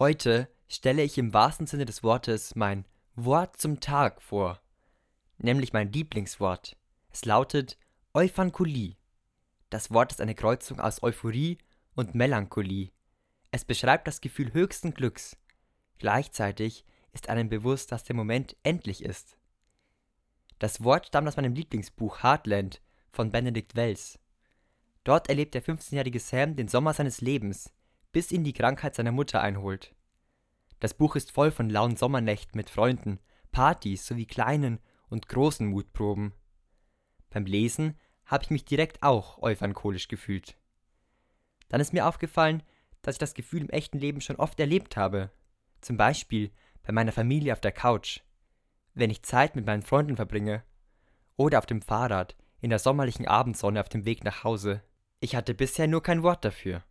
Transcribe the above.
Heute stelle ich im wahrsten Sinne des Wortes mein Wort zum Tag vor, nämlich mein Lieblingswort. Es lautet Euphankulie. Das Wort ist eine Kreuzung aus Euphorie und Melancholie. Es beschreibt das Gefühl höchsten Glücks. Gleichzeitig ist einem bewusst, dass der Moment endlich ist. Das Wort stammt aus meinem Lieblingsbuch Heartland von Benedict Wells. Dort erlebt der 15-jährige Sam den Sommer seines Lebens, bis ihn die Krankheit seiner Mutter einholt. Das Buch ist voll von lauen Sommernächten mit Freunden, Partys sowie kleinen und großen Mutproben. Beim Lesen habe ich mich direkt auch euphrancholisch gefühlt. Dann ist mir aufgefallen, dass ich das Gefühl im echten Leben schon oft erlebt habe. Zum Beispiel bei meiner Familie auf der Couch, wenn ich Zeit mit meinen Freunden verbringe oder auf dem Fahrrad in der sommerlichen Abendsonne auf dem Weg nach Hause. Ich hatte bisher nur kein Wort dafür.